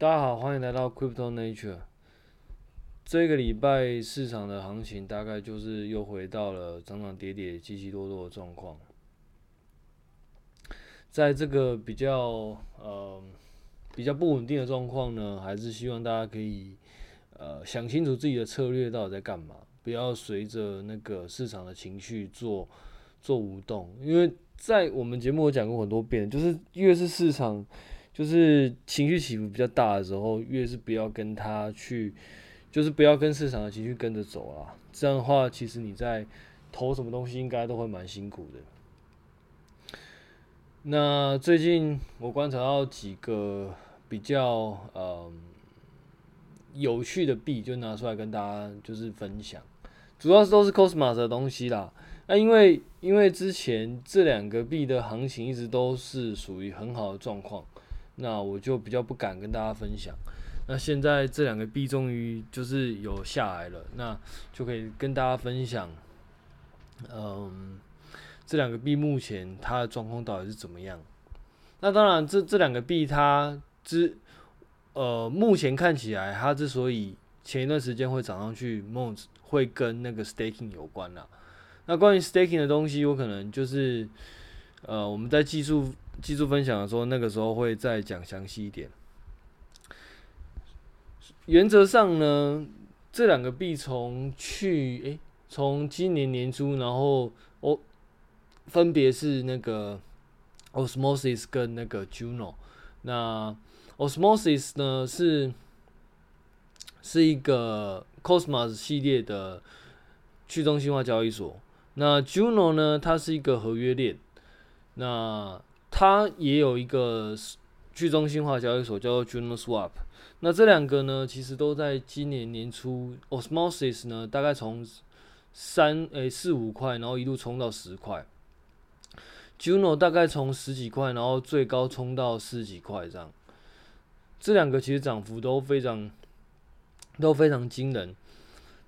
大家好，欢迎来到 Crypto Nature。这个礼拜市场的行情大概就是又回到了涨涨跌跌、起起落落的状况。在这个比较呃比较不稳定的状况呢，还是希望大家可以呃想清楚自己的策略到底在干嘛，不要随着那个市场的情绪做做无动。因为在我们节目有讲过很多遍，就是越是市场。就是情绪起伏比较大的时候，越是不要跟他去，就是不要跟市场的情绪跟着走啦。这样的话，其实你在投什么东西，应该都会蛮辛苦的。那最近我观察到几个比较呃有趣的币，就拿出来跟大家就是分享，主要是都是 Cosmos 的东西啦。那因为因为之前这两个币的行情一直都是属于很好的状况。那我就比较不敢跟大家分享。那现在这两个币终于就是有下来了，那就可以跟大家分享。嗯，这两个币目前它的状况到底是怎么样？那当然这，这两个币它之呃目前看起来，它之所以前一段时间会涨上去，梦会跟那个 staking 有关啦。那关于 staking 的东西，有可能就是呃我们在技术。技术分享的时候，那个时候会再讲详细一点。原则上呢，这两个币从去诶，从今年年初，然后哦，分别是那个 Osmosis 跟那个 Juno。那 Osmosis 呢是是一个 Cosmos 系列的去中心化交易所。那 Juno 呢，它是一个合约链。那它也有一个去中心化交易所，叫做 Juno Swap。那这两个呢，其实都在今年年初，Osmosis 呢，大概从三诶四五块，然后一路冲到十块；Juno 大概从十几块，然后最高冲到十几块这样。这两个其实涨幅都非常都非常惊人。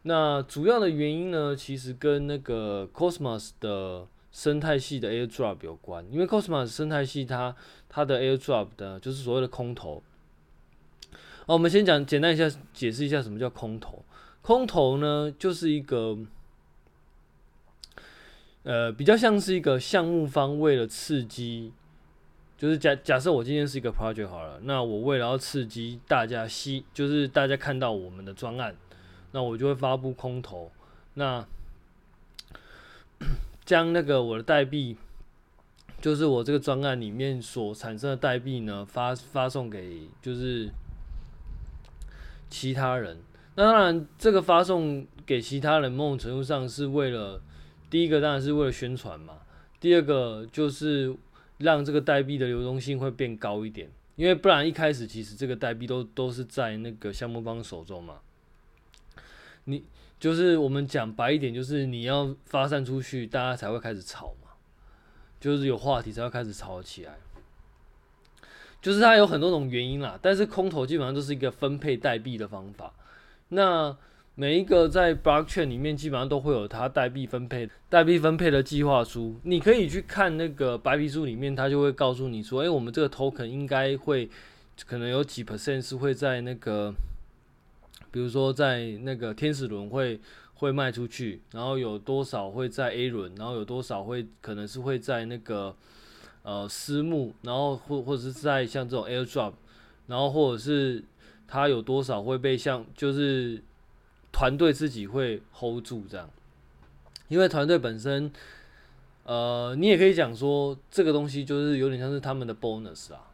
那主要的原因呢，其实跟那个 Cosmos 的生态系的 airdrop 有关，因为 Cosmos 生态系它它的 airdrop 的就是所谓的空投。哦，我们先讲简单一下，解释一下什么叫空投。空投呢，就是一个呃比较像是一个项目方为了刺激，就是假假设我今天是一个 project 好了，那我为了要刺激大家吸，就是大家看到我们的专案，那我就会发布空投。那将那个我的代币，就是我这个专案里面所产生的代币呢，发发送给就是其他人。那当然，这个发送给其他人，某种程度上是为了第一个当然是为了宣传嘛，第二个就是让这个代币的流动性会变高一点，因为不然一开始其实这个代币都都是在那个项目方手中嘛，你。就是我们讲白一点，就是你要发散出去，大家才会开始吵嘛，就是有话题才会开始吵起来。就是它有很多种原因啦，但是空投基本上都是一个分配代币的方法。那每一个在 blockchain 里面，基本上都会有它代币分配、代币分配的计划书。你可以去看那个白皮书里面，它就会告诉你说，诶，我们这个 token 应该会可能有几 percent 是会在那个。比如说，在那个天使轮会会卖出去，然后有多少会在 A 轮，然后有多少会可能是会在那个呃私募，然后或或者是在像这种 airdrop，然后或者是它有多少会被像就是团队自己会 hold 住这样，因为团队本身，呃，你也可以讲说这个东西就是有点像是他们的 bonus 啊。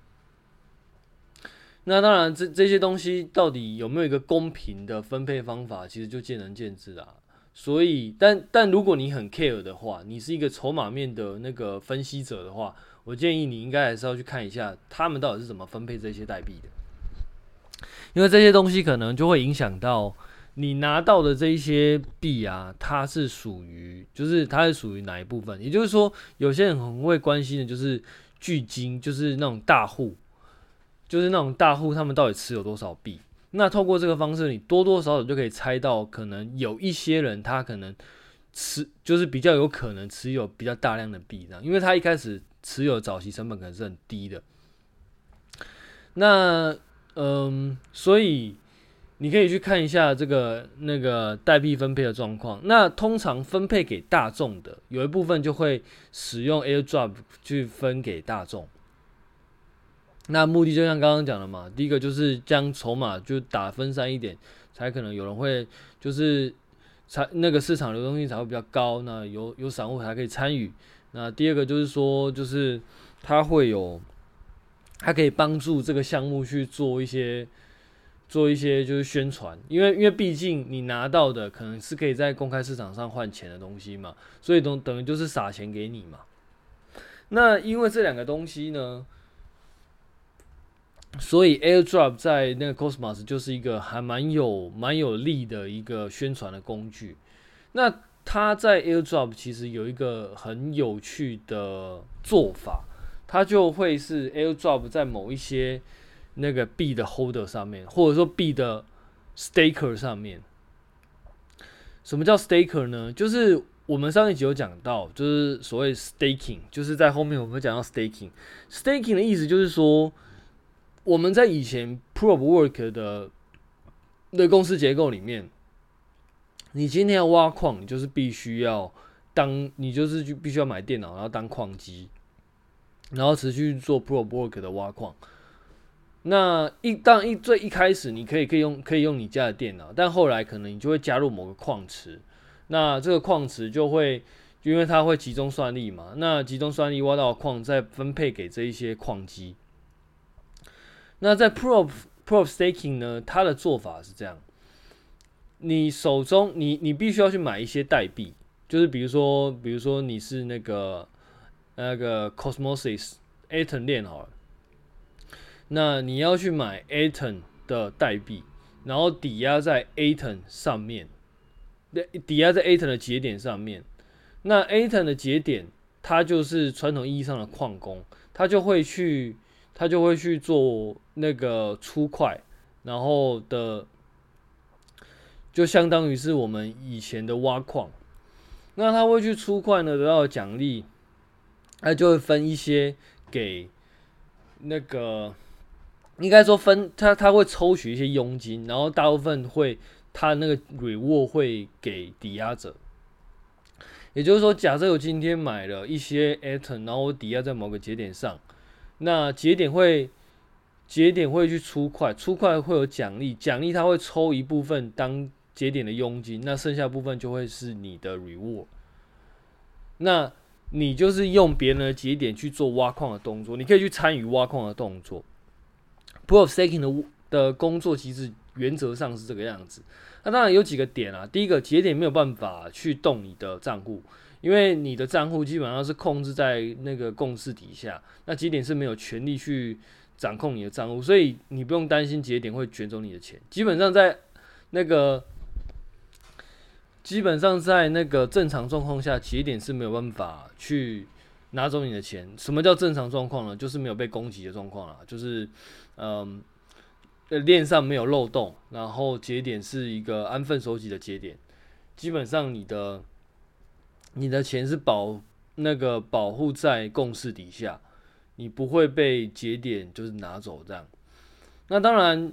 那当然，这这些东西到底有没有一个公平的分配方法，其实就见仁见智啦。所以，但但如果你很 care 的话，你是一个筹码面的那个分析者的话，我建议你应该还是要去看一下他们到底是怎么分配这些代币的，因为这些东西可能就会影响到你拿到的这一些币啊，它是属于，就是它是属于哪一部分。也就是说，有些人很会关心的就是巨鲸，就是那种大户。就是那种大户，他们到底持有多少币？那透过这个方式，你多多少少就可以猜到，可能有一些人他可能持，就是比较有可能持有比较大量的币，这样，因为他一开始持有早期成本可能是很低的。那嗯，所以你可以去看一下这个那个代币分配的状况。那通常分配给大众的，有一部分就会使用 Airdrop 去分给大众。那目的就像刚刚讲的嘛，第一个就是将筹码就打分散一点，才可能有人会就是才那个市场流动性才会比较高，那有有散户才可以参与。那第二个就是说，就是它会有，它可以帮助这个项目去做一些做一些就是宣传，因为因为毕竟你拿到的可能是可以在公开市场上换钱的东西嘛，所以等等于就是撒钱给你嘛。那因为这两个东西呢。所以 AirDrop 在那个 Cosmos 就是一个还蛮有蛮有力的一个宣传的工具。那它在 AirDrop 其实有一个很有趣的做法，它就会是 AirDrop 在某一些那个币的 Holder 上面，或者说币的 Staker 上面。什么叫 Staker 呢？就是我们上一集有讲到，就是所谓 Staking，就是在后面我们讲到 Staking。Staking 的意思就是说。我们在以前 Proof Work 的的公司结构里面，你今天要挖矿，你就是必须要当，你就是必须要买电脑，然后当矿机，然后持续做 Proof of Work 的挖矿。那一当一最一开始，你可以可以用可以用你家的电脑，但后来可能你就会加入某个矿池，那这个矿池就会因为它会集中算力嘛，那集中算力挖到矿再分配给这一些矿机。那在 Proof Proof Staking 呢，它的做法是这样：你手中你你必须要去买一些代币，就是比如说比如说你是那个那个 Cosmos Atom 链好了，那你要去买 Atom 的代币，然后抵押在 Atom 上面，抵押在 Atom 的节点上面。那 Atom 的节点，它就是传统意义上的矿工，它就会去。他就会去做那个出块，然后的就相当于是我们以前的挖矿。那他会去出块呢，得到奖励，他就会分一些给那个，应该说分他他会抽取一些佣金，然后大部分会他那个 reward 会给抵押者。也就是说，假设我今天买了一些 Atom，然后我抵押在某个节点上。那节点会节点会去出块，出块会有奖励，奖励它会抽一部分当节点的佣金，那剩下部分就会是你的 reward。那你就是用别人的节点去做挖矿的动作，你可以去参与挖矿的动作。Proof of Staking 的的工作其实原则上是这个样子。那当然有几个点啊，第一个节点没有办法去动你的账户。因为你的账户基本上是控制在那个共识底下，那节点是没有权利去掌控你的账户，所以你不用担心节点会卷走你的钱。基本上在那个基本上在那个正常状况下，节点是没有办法去拿走你的钱。什么叫正常状况呢？就是没有被攻击的状况啦，就是嗯，链上没有漏洞，然后节点是一个安分守己的节点，基本上你的。你的钱是保那个保护在共识底下，你不会被节点就是拿走这样。那当然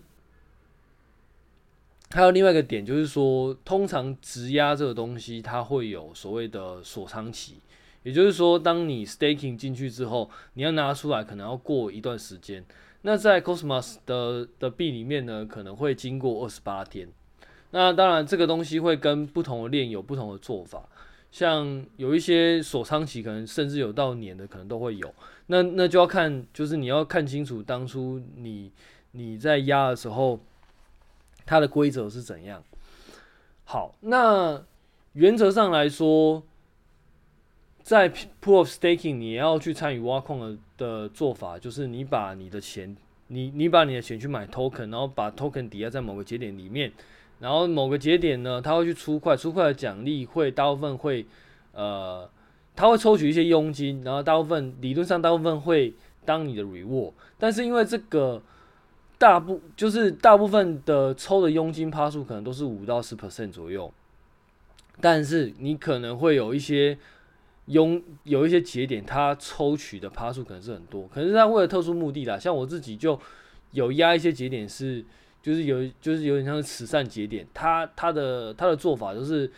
还有另外一个点，就是说，通常质押这个东西，它会有所谓的锁仓期，也就是说，当你 staking 进去之后，你要拿出来，可能要过一段时间。那在 Cosmos 的的币里面呢，可能会经过二十八天。那当然，这个东西会跟不同的链有不同的做法。像有一些锁仓期，可能甚至有到年的，可能都会有。那那就要看，就是你要看清楚当初你你在压的时候，它的规则是怎样。好，那原则上来说，在 Proof of Staking 你要去参与挖矿的的做法，就是你把你的钱，你你把你的钱去买 Token，然后把 Token 抵押在某个节点里面。然后某个节点呢，他会去出块，出块的奖励会大部分会，呃，他会抽取一些佣金，然后大部分理论上大部分会当你的 reward，但是因为这个大部就是大部分的抽的佣金趴数可能都是五到十 percent 左右，但是你可能会有一些佣有一些节点，它抽取的趴数可能是很多，可能是他为了特殊目的啦，像我自己就。有压一些节点是，就是有就是有点像是慈善节点，他他的他的做法就是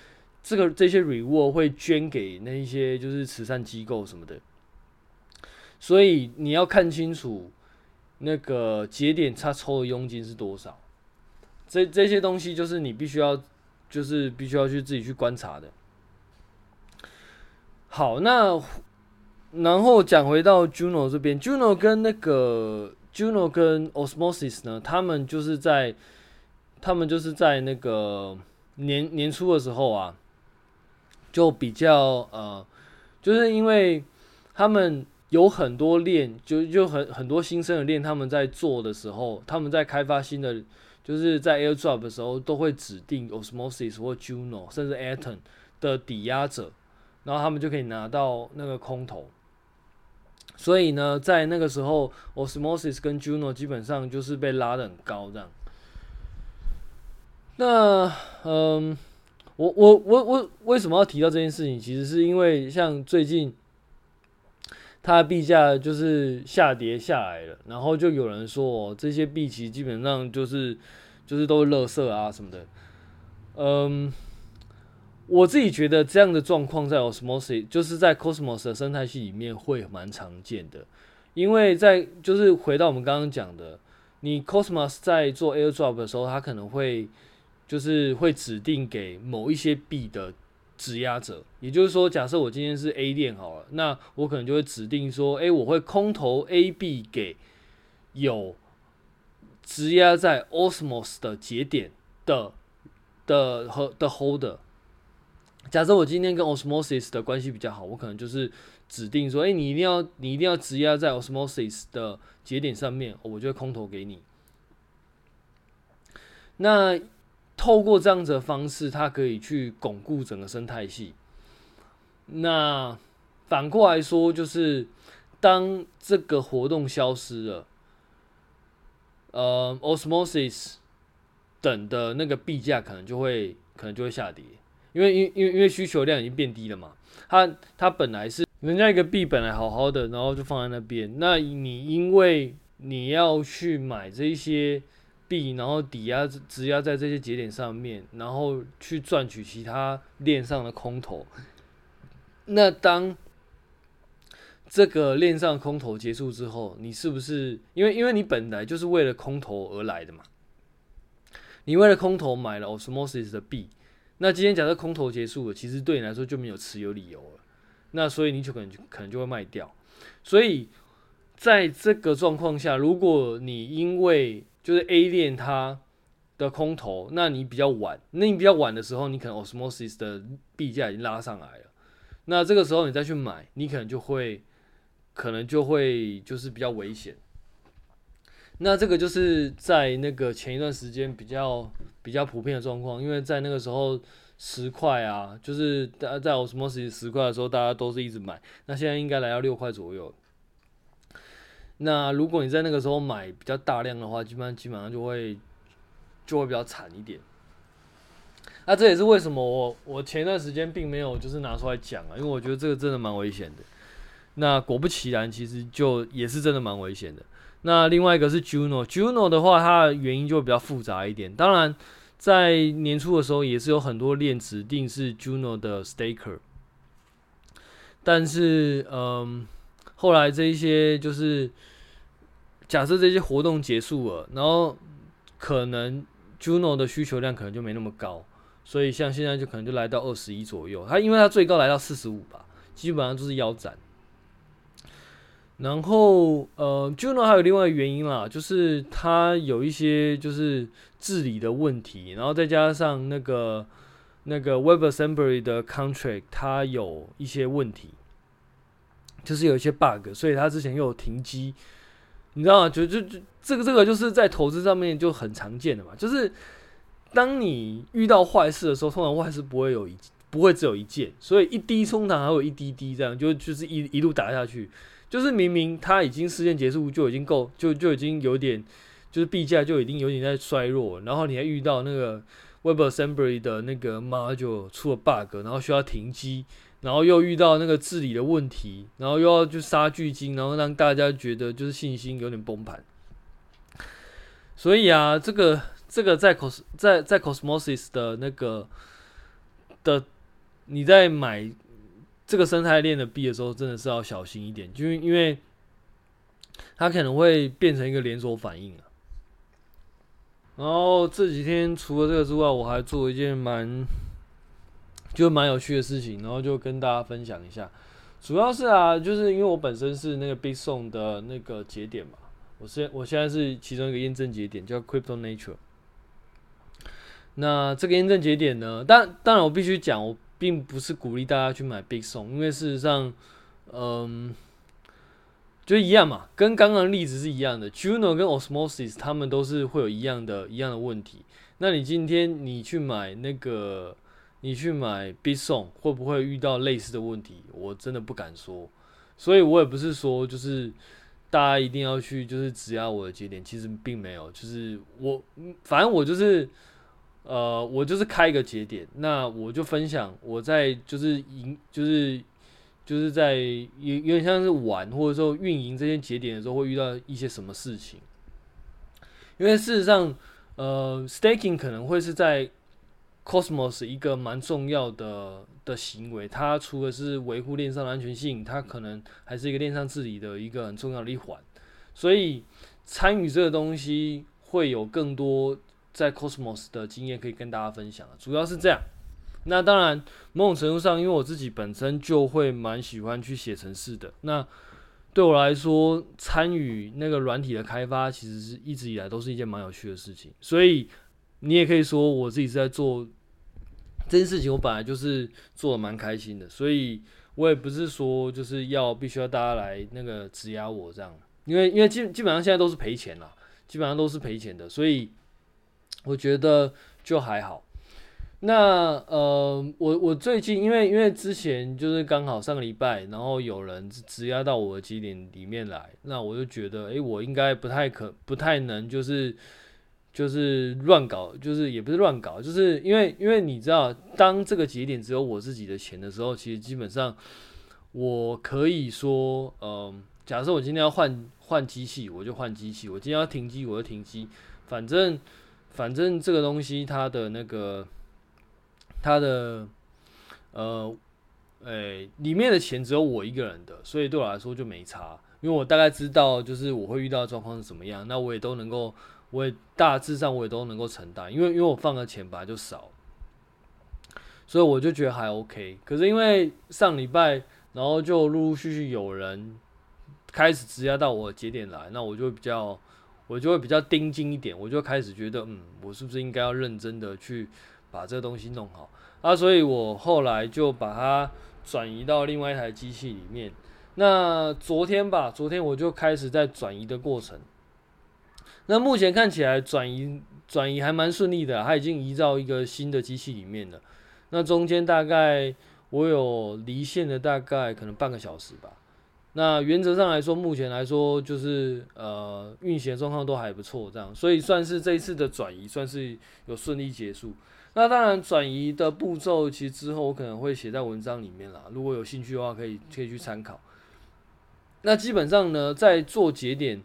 这个这些 reward 会捐给那一些就是慈善机构什么的，所以你要看清楚那个节点他抽的佣金是多少，这这些东西就是你必须要就是必须要去自己去观察的。好，那然后讲回到 Juno 这边，Juno 跟那个 Juno 跟 Osmosis 呢，他们就是在他们就是在那个年年初的时候啊，就比较呃，就是因为他们有很多链，就就很很多新生的链，他们在做的时候，他们在开发新的，就是在 Airdrop 的时候，都会指定 Osmosis 或 Juno 甚至 Atom 的抵押者。然后他们就可以拿到那个空投，所以呢，在那个时候，Osmosis 跟 Juno 基本上就是被拉得很高这样。那嗯，我我我我为什么要提到这件事情？其实是因为像最近它的币价就是下跌下来了，然后就有人说哦，这些币其实基本上就是就是都是垃圾啊什么的，嗯。我自己觉得这样的状况在 Osmosis，就是在 Cosmos 的生态系里面会蛮常见的，因为在就是回到我们刚刚讲的，你 Cosmos 在做 Airdrop 的时候，它可能会就是会指定给某一些币的质押者，也就是说，假设我今天是 A 链好了，那我可能就会指定说，诶，我会空投 A 币给有质押在 Osmos 的节点的的和的 Holder。假设我今天跟 Osmosis 的关系比较好，我可能就是指定说，哎、欸，你一定要你一定要质押在 Osmosis 的节点上面，我就会空投给你。那透过这样子的方式，它可以去巩固整个生态系。那反过来说，就是当这个活动消失了，呃，Osmosis 等的那个币价可能就会可能就会下跌。因为因因为因为需求量已经变低了嘛，它它本来是人家一个币本来好好的，然后就放在那边，那你因为你要去买这些币，然后抵押质押在这些节点上面，然后去赚取其他链上的空投，那当这个链上空投结束之后，你是不是因为因为你本来就是为了空投而来的嘛？你为了空投买了 Osmosis 的币。那今天假设空头结束了，其实对你来说就没有持有理由了，那所以你就可能可能就会卖掉。所以在这个状况下，如果你因为就是 A 链它的空头，那你比较晚，那你比较晚的时候，你可能 Osmosis 的币价已经拉上来了，那这个时候你再去买，你可能就会可能就会就是比较危险。那这个就是在那个前一段时间比较比较普遍的状况，因为在那个时候十块啊，就是大家在 Osmosis 十块的时候，大家都是一直买。那现在应该来到六块左右。那如果你在那个时候买比较大量的话，基本上基本上就会就会比较惨一点。那这也是为什么我我前一段时间并没有就是拿出来讲啊，因为我觉得这个真的蛮危险的。那果不其然，其实就也是真的蛮危险的。那另外一个是 Juno，Juno 的话，它的原因就比较复杂一点。当然，在年初的时候也是有很多链指定是 Juno 的 Staker，但是嗯，后来这一些就是假设这些活动结束了，然后可能 Juno 的需求量可能就没那么高，所以像现在就可能就来到二十一左右。它因为它最高来到四十五吧，基本上就是腰斩。然后，呃，Juno 还有另外一个原因啦，就是它有一些就是治理的问题，然后再加上那个那个 WebAssembly 的 contract 它有一些问题，就是有一些 bug，所以它之前又有停机，你知道吗？就就就这个这个就是在投资上面就很常见的嘛，就是当你遇到坏事的时候，通常坏事不会有一不会只有一件，所以一滴通常还有一滴滴这样，就就是一一路打下去。就是明明它已经事件结束就已经够，就就已经有点，就是币价就已经有点在衰弱，然后你还遇到那个 WebAssembly 的那个 module 出了 bug，然后需要停机，然后又遇到那个治理的问题，然后又要就杀巨鲸，然后让大家觉得就是信心有点崩盘。所以啊，这个这个在 cos 在在 Cosmos 的那个的，你在买这个生态链的币的时候，真的是要小心一点，就是因为它可能会变成一个连锁反应啊。然后这几天除了这个之外，我还做一件蛮就蛮有趣的事情，然后就跟大家分享一下。主要是啊，就是因为我本身是那个 Bitsong 的那个节点嘛，我现我现在是其中一个验证节点，叫 Crypto Nature。那这个验证节点呢，当当然我必须讲，我并不是鼓励大家去买 Big Song，因为事实上，嗯。就一样嘛，跟刚刚例子是一样的。Juno 跟 Osmosis 他们都是会有一样的、一样的问题。那你今天你去买那个，你去买 Big Song 会不会遇到类似的问题？我真的不敢说。所以我也不是说就是大家一定要去就是质押我的节点，其实并没有。就是我反正我就是呃，我就是开一个节点，那我就分享我在就是赢就是。就是在有有点像是玩，或者说运营这些节点的时候，会遇到一些什么事情。因为事实上，呃，staking 可能会是在 Cosmos 一个蛮重要的的行为。它除了是维护链上的安全性，它可能还是一个链上治理的一个很重要的一环。所以参与这个东西，会有更多在 Cosmos 的经验可以跟大家分享。主要是这样。那当然，某种程度上，因为我自己本身就会蛮喜欢去写程式的。那对我来说，参与那个软体的开发，其实是一直以来都是一件蛮有趣的事情。所以你也可以说，我自己是在做这件事情，我本来就是做的蛮开心的。所以我也不是说就是要必须要大家来那个质押我这样，因为因为基基本上现在都是赔钱了，基本上都是赔钱的，所以我觉得就还好。那呃，我我最近因为因为之前就是刚好上个礼拜，然后有人质押到我的节点里面来，那我就觉得，诶、我应该不太可不太能就是就是乱搞，就是也不是乱搞，就是因为因为你知道，当这个节点只有我自己的钱的时候，其实基本上我可以说，嗯、假设我今天要换换机器，我就换机器；我今天要停机，我就停机。反正反正这个东西它的那个。它的呃，诶、里面的钱只有我一个人的，所以对我来说就没差，因为我大概知道就是我会遇到的状况是怎么样，那我也都能够，我也大致上我也都能够承担，因为因为我放的钱本来就少，所以我就觉得还 OK。可是因为上礼拜，然后就陆陆续续有人开始质押到我节点来，那我就比较，我就会比较盯紧一点，我就开始觉得，嗯，我是不是应该要认真的去。把这个东西弄好啊，所以我后来就把它转移到另外一台机器里面。那昨天吧，昨天我就开始在转移的过程。那目前看起来转移转移还蛮顺利的，它已经移到一个新的机器里面了。那中间大概我有离线的大概可能半个小时吧。那原则上来说，目前来说就是呃运行状况都还不错，这样，所以算是这一次的转移算是有顺利结束。那当然，转移的步骤其实之后我可能会写在文章里面啦。如果有兴趣的话，可以可以去参考。那基本上呢，在做节点，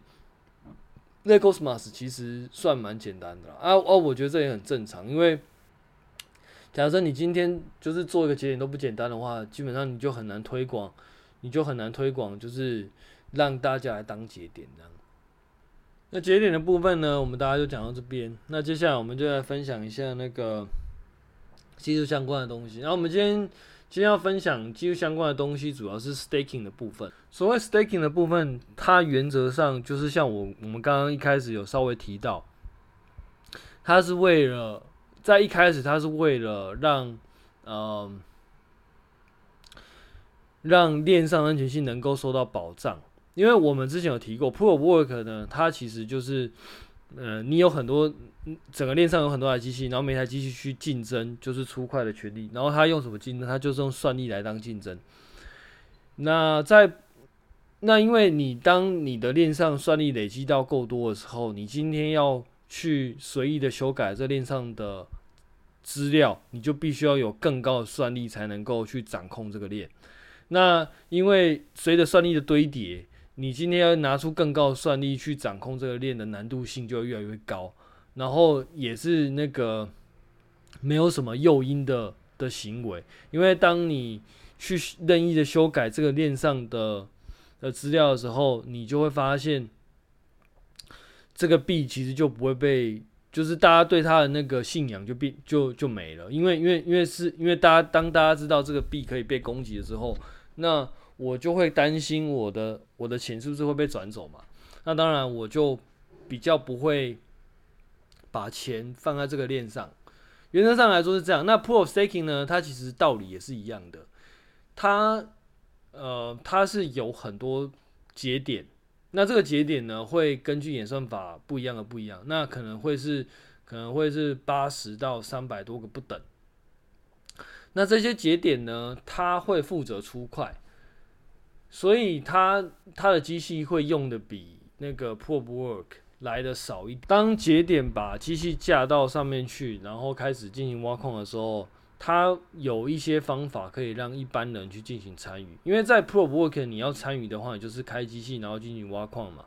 那 Cosmos 其实算蛮简单的啦。啊哦，我觉得这也很正常，因为假设你今天就是做一个节点都不简单的话，基本上你就很难推广，你就很难推广，就是让大家来当节点这样。那节点的部分呢，我们大家就讲到这边。那接下来我们就来分享一下那个。技术相关的东西，然后我们今天今天要分享技术相关的东西，主要是 staking 的部分。所谓 staking 的部分，它原则上就是像我我们刚刚一开始有稍微提到，它是为了在一开始，它是为了让嗯、让链上安全性能够受到保障。因为我们之前有提过 Proof of Work 呢，它其实就是。呃，你有很多，整个链上有很多台机器，然后每台机器去竞争，就是出块的权利。然后它用什么竞争？它就是用算力来当竞争。那在那，因为你当你的链上算力累积到够多的时候，你今天要去随意的修改这链上的资料，你就必须要有更高的算力才能够去掌控这个链。那因为随着算力的堆叠。你今天要拿出更高的算力去掌控这个链的难度性就会越来越高，然后也是那个没有什么诱因的的行为，因为当你去任意的修改这个链上的的资料的时候，你就会发现这个币其实就不会被，就是大家对它的那个信仰就变就就没了，因为因为因为是因为大家当大家知道这个币可以被攻击的时候，那我就会担心我的我的钱是不是会被转走嘛？那当然我就比较不会把钱放在这个链上。原则上来说是这样。那 Proof of Staking 呢？它其实道理也是一样的。它呃它是有很多节点，那这个节点呢会根据演算法不一样的不一样。那可能会是可能会是八十到三百多个不等。那这些节点呢，它会负责出块。所以它它的机器会用的比那个 Proof of Work 来的少一点。当节点把机器架到上面去，然后开始进行挖矿的时候，它有一些方法可以让一般人去进行参与。因为在 Proof of Work 你要参与的话，你就是开机器然后进行挖矿嘛。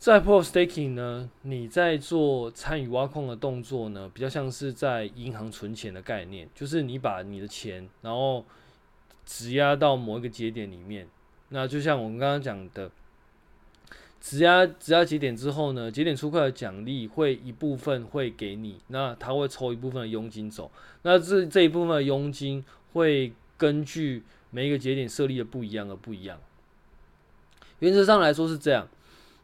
在 Pro Staking 呢，你在做参与挖矿的动作呢，比较像是在银行存钱的概念，就是你把你的钱然后。质押到某一个节点里面，那就像我们刚刚讲的，质押质押节点之后呢，节点出块的奖励会一部分会给你，那他会抽一部分的佣金走，那这这一部分的佣金会根据每一个节点设立的不一样而不一样。原则上来说是这样，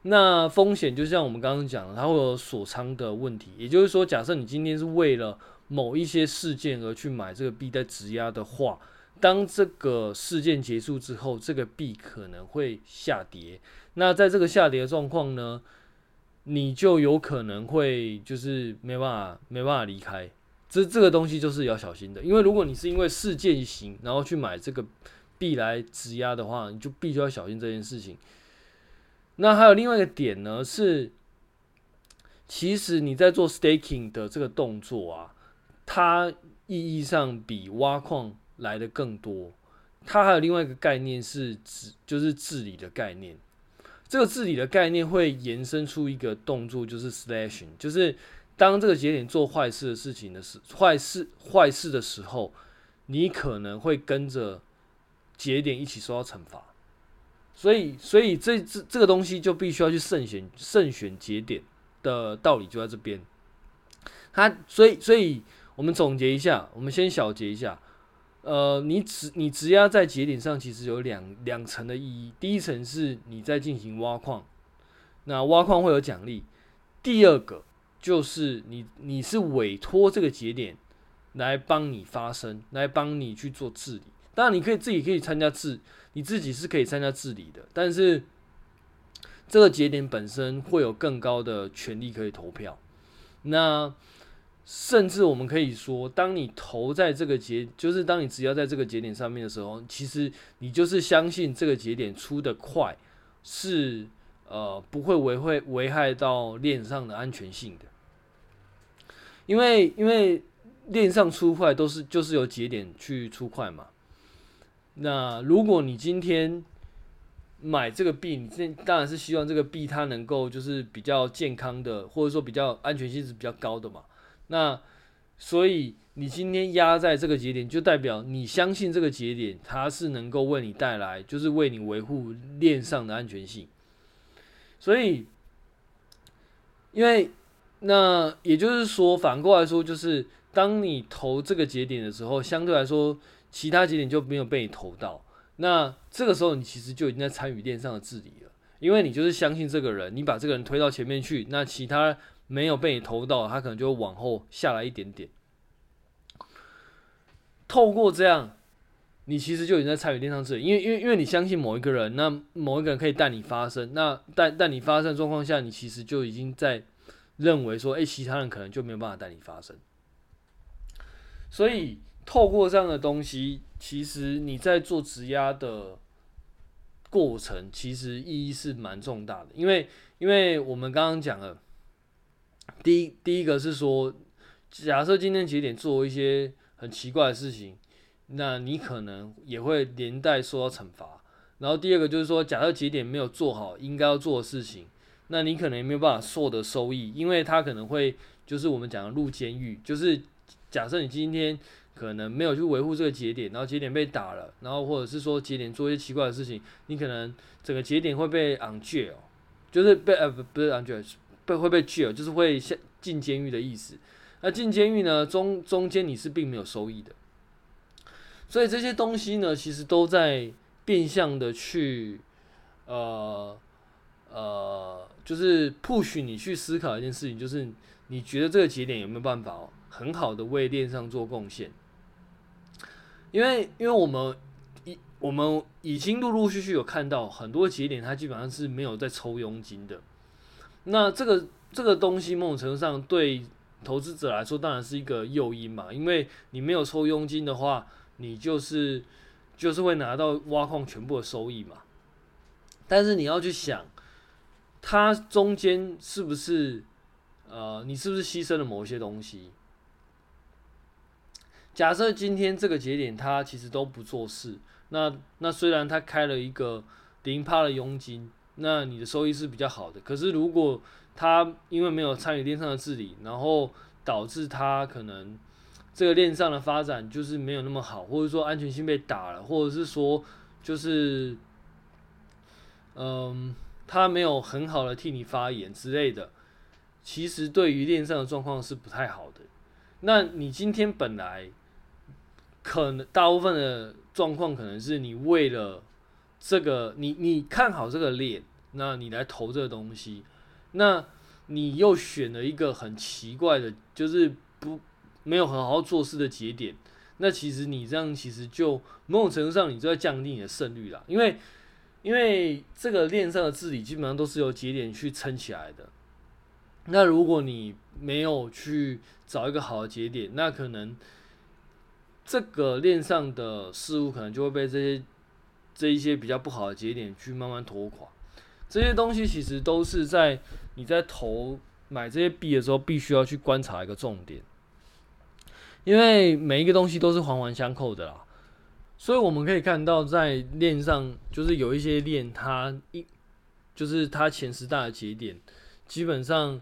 那风险就像我们刚刚讲，它会有锁仓的问题，也就是说，假设你今天是为了某一些事件而去买这个币在质押的话。当这个事件结束之后，这个币可能会下跌。那在这个下跌的状况呢，你就有可能会就是没办法没办法离开。这这个东西就是要小心的，因为如果你是因为事件型然后去买这个币来质押的话，你就必须要小心这件事情。那还有另外一个点呢，是其实你在做 staking 的这个动作啊，它意义上比挖矿。来的更多，它还有另外一个概念是治，就是治理的概念。这个治理的概念会延伸出一个动作，就是 slashing，就是当这个节点做坏事的事情的时，坏事坏事的时候，你可能会跟着节点一起受到惩罚。所以，所以这这这个东西就必须要去慎选慎选节点的道理就在这边。它，所以，所以我们总结一下，我们先小结一下。呃，你只你只要在节点上，其实有两两层的意义。第一层是你在进行挖矿，那挖矿会有奖励。第二个就是你你是委托这个节点来帮你发声，来帮你去做治理。当然，你可以自己可以参加治，你自己是可以参加治理的。但是这个节点本身会有更高的权利可以投票。那甚至我们可以说，当你投在这个节，就是当你只要在这个节点上面的时候，其实你就是相信这个节点出的快是呃不会危害危害到链上的安全性的，因为因为链上出块都是就是由节点去出块嘛。那如果你今天买这个币，你这当然是希望这个币它能够就是比较健康的，或者说比较安全性是比较高的嘛。那所以你今天压在这个节点，就代表你相信这个节点它是能够为你带来，就是为你维护链上的安全性。所以，因为那也就是说，反过来说，就是当你投这个节点的时候，相对来说，其他节点就没有被你投到。那这个时候，你其实就已经在参与链上的治理了，因为你就是相信这个人，你把这个人推到前面去，那其他。没有被你投到，他可能就往后下来一点点。透过这样，你其实就已经在参与链上治理，因为因为因为你相信某一个人，那某一个人可以带你发生，那带带你发生状况下，你其实就已经在认为说，哎，其他人可能就没有办法带你发生。所以透过这样的东西，其实你在做质押的过程，其实意义是蛮重大的，因为因为我们刚刚讲了。第一，第一个是说，假设今天节点做一些很奇怪的事情，那你可能也会连带受到惩罚。然后第二个就是说，假设节点没有做好应该要做的事情，那你可能也没有办法获得收益，因为它可能会就是我们讲的入监狱，就是假设你今天可能没有去维护这个节点，然后节点被打了，然后或者是说节点做一些奇怪的事情，你可能整个节点会被 u n j a i l 就是被呃不不是 u n j a i l 被会被 jail，就是会下进监狱的意思。那进监狱呢，中中间你是并没有收益的，所以这些东西呢，其实都在。变相的去，呃呃，就是 push 你去思考一件事情，就是你觉得这个节点有没有办法很好的为链上做贡献？因为因为我们已我们已经陆陆续续有看到很多节点，它基本上是没有在抽佣金的。那这个这个东西某种程度上对投资者来说当然是一个诱因嘛，因为你没有抽佣金的话，你就是。就是会拿到挖矿全部的收益嘛，但是你要去想，它中间是不是呃，你是不是牺牲了某些东西？假设今天这个节点它其实都不做事，那那虽然它开了一个零趴的佣金，那你的收益是比较好的。可是如果它因为没有参与链上的治理，然后导致它可能。这个链上的发展就是没有那么好，或者说安全性被打了，或者是说就是，嗯，他没有很好的替你发言之类的，其实对于链上的状况是不太好的。那你今天本来可能大部分的状况可能是你为了这个，你你看好这个链，那你来投这个东西，那你又选了一个很奇怪的，就是不。没有很好好做事的节点，那其实你这样其实就某种程度上你就在降低你的胜率啦，因为因为这个链上的治理基本上都是由节点去撑起来的。那如果你没有去找一个好的节点，那可能这个链上的事物可能就会被这些这一些比较不好的节点去慢慢拖垮。这些东西其实都是在你在投买这些币的时候必须要去观察一个重点。因为每一个东西都是环环相扣的啦，所以我们可以看到，在链上就是有一些链，它一就是它前十大的节点，基本上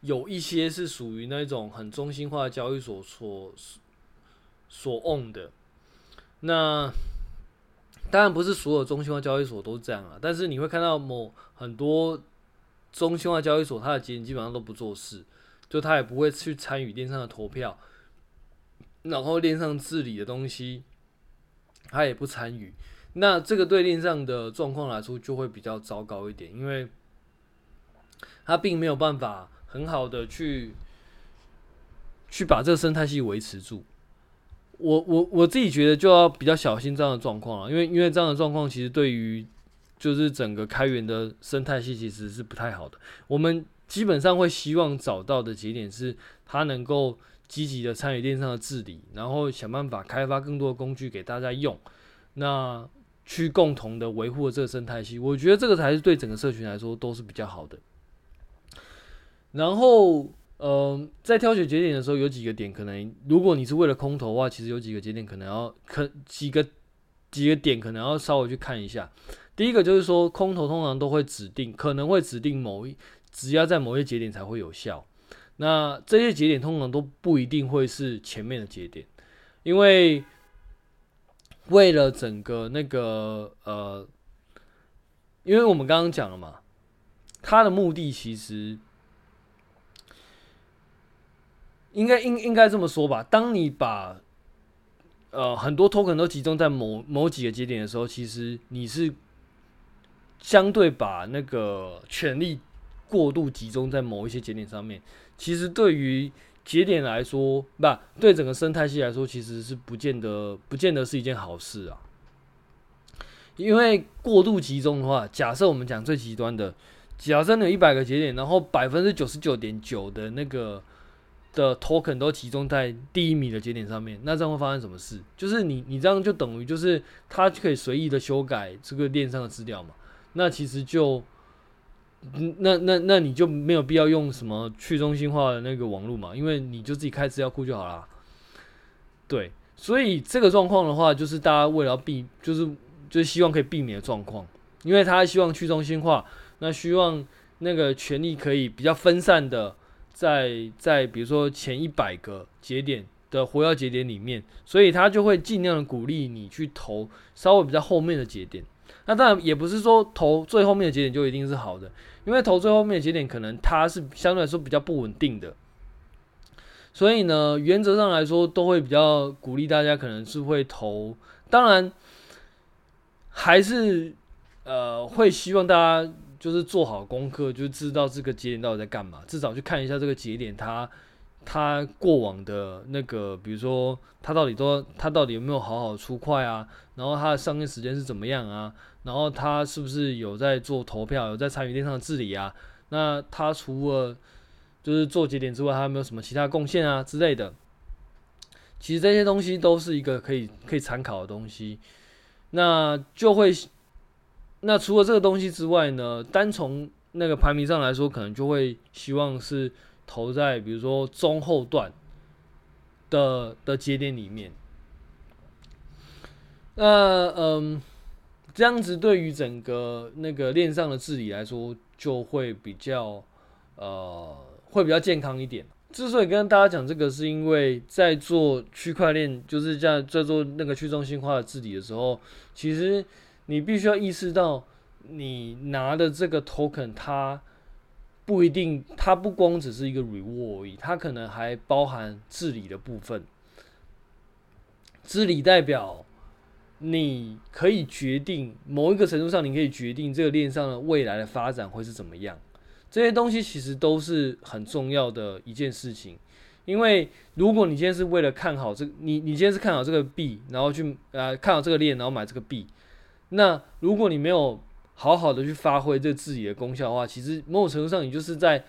有一些是属于那种很中心化的交易所所所 own 的。那当然不是所有中心化交易所都这样啊，但是你会看到某很多中心化交易所，它的节点基本上都不做事，就它也不会去参与链上的投票。然后链上治理的东西，他也不参与，那这个对链上的状况来说就会比较糟糕一点，因为他并没有办法很好的去去把这个生态系维持住。我我我自己觉得就要比较小心这样的状况了，因为因为这样的状况其实对于就是整个开源的生态系其实是不太好的。我们基本上会希望找到的节点是它能够。积极的参与链上的治理，然后想办法开发更多的工具给大家用，那去共同的维护这个生态系，我觉得这个才是对整个社群来说都是比较好的。然后，呃，在挑选节点的时候，有几个点可能，如果你是为了空投的话，其实有几个节点可能要可几个几个点可能要稍微去看一下。第一个就是说，空投通常都会指定，可能会指定某一只要在某一节点才会有效。那这些节点通常都不一定会是前面的节点，因为为了整个那个呃，因为我们刚刚讲了嘛，它的目的其实应该应应该这么说吧。当你把呃很多 token 都集中在某某几个节点的时候，其实你是相对把那个权力过度集中在某一些节点上面。其实对于节点来说，不对整个生态系来说，其实是不见得不见得是一件好事啊。因为过度集中的话，假设我们讲最极端的，假设你有一百个节点，然后百分之九十九点九的那个的 token 都集中在第一米的节点上面，那这样会发生什么事？就是你你这样就等于就是它可以随意的修改这个链上的资料嘛？那其实就。那那那你就没有必要用什么去中心化的那个网络嘛，因为你就自己开资料库就好啦。对，所以这个状况的话，就是大家为了避，就是就是希望可以避免的状况，因为他希望去中心化，那希望那个权力可以比较分散的在在比如说前一百个节点的活跃节点里面，所以他就会尽量的鼓励你去投稍微比较后面的节点。那当然也不是说投最后面的节点就一定是好的，因为投最后面的节点可能它是相对来说比较不稳定的。所以呢，原则上来说都会比较鼓励大家可能是会投，当然还是呃会希望大家就是做好功课，就知道这个节点到底在干嘛，至少去看一下这个节点它。它过往的那个，比如说它到底都它到底有没有好好出块啊？然后它的上线时间是怎么样啊？然后它是不是有在做投票，有在参与链上的治理啊？那它除了就是做节点之外，他有没有什么其他贡献啊之类的？其实这些东西都是一个可以可以参考的东西。那就会那除了这个东西之外呢，单从那个排名上来说，可能就会希望是。投在比如说中后段的的节点里面，那嗯，这样子对于整个那个链上的治理来说，就会比较呃会比较健康一点。之所以跟大家讲这个，是因为在做区块链，就是在在做那个去中心化的治理的时候，其实你必须要意识到，你拿的这个 token 它。不一定，它不光只是一个 reward 而已，它可能还包含治理的部分。治理代表你可以决定某一个程度上，你可以决定这个链上的未来的发展会是怎么样。这些东西其实都是很重要的一件事情，因为如果你今天是为了看好这个，你你今天是看好这个币，然后去呃看好这个链，然后买这个币，那如果你没有好好的去发挥这自己的功效的话，其实某种程度上，你就是在，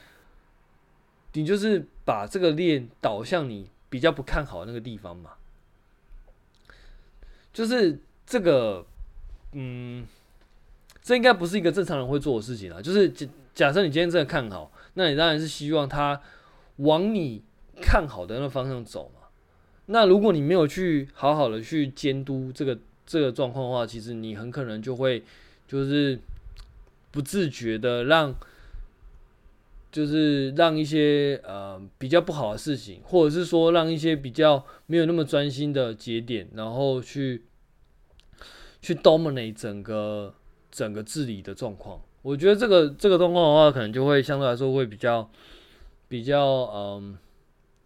你就是把这个链导向你比较不看好的那个地方嘛。就是这个，嗯，这应该不是一个正常人会做的事情啊。就是假假设你今天真的看好，那你当然是希望它往你看好的那个方向走嘛。那如果你没有去好好的去监督这个这个状况的话，其实你很可能就会。就是不自觉的让，就是让一些呃比较不好的事情，或者是说让一些比较没有那么专心的节点，然后去去 dominate 整个整个治理的状况。我觉得这个这个状况的话，可能就会相对来说会比较比较嗯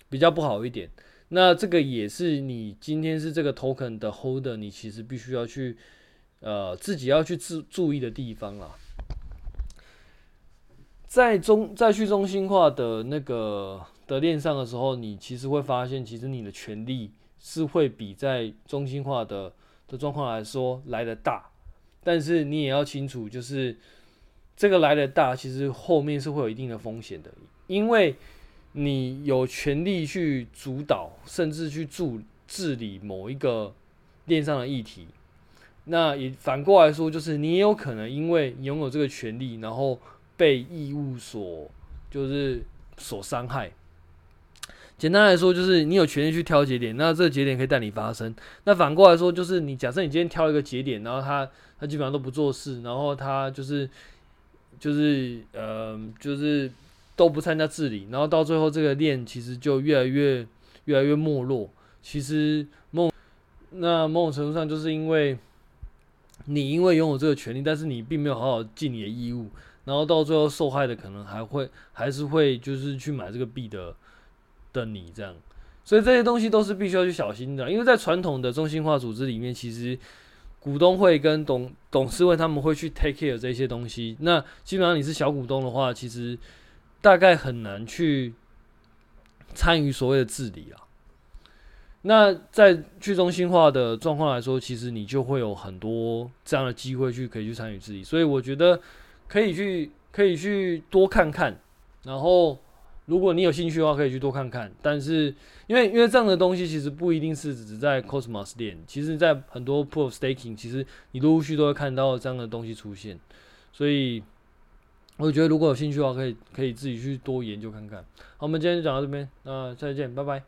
比较不好一点。那这个也是你今天是这个 token 的 holder，你其实必须要去。呃，自己要去注注意的地方啦，在中在去中心化的那个的链上的时候，你其实会发现，其实你的权利是会比在中心化的的状况来说来得大，但是你也要清楚，就是这个来得大，其实后面是会有一定的风险的，因为你有权利去主导，甚至去助治理某一个链上的议题。那也反过来说，就是你也有可能因为拥有这个权利，然后被义务所就是所伤害。简单来说，就是你有权利去挑节点，那这个节点可以带你发生。那反过来说，就是你假设你今天挑一个节点，然后他他基本上都不做事，然后他就是就是呃就是都不参加治理，然后到最后这个链其实就越来越越来越没落。其实某那某种程度上就是因为。你因为拥有这个权利，但是你并没有好好尽你的义务，然后到最后受害的可能还会还是会就是去买这个币的的你这样，所以这些东西都是必须要去小心的，因为在传统的中心化组织里面，其实股东会跟董董事会他们会去 take care 这些东西，那基本上你是小股东的话，其实大概很难去参与所谓的治理啊。那在去中心化的状况来说，其实你就会有很多这样的机会去可以去参与治理，所以我觉得可以去可以去多看看，然后如果你有兴趣的话，可以去多看看。但是因为因为这样的东西其实不一定是只在 Cosmos 链，其实在很多 Proof Staking，其实你陆续都会看到这样的东西出现。所以我觉得如果有兴趣的话，可以可以自己去多研究看看。好，我们今天就讲到这边，那再见，拜拜。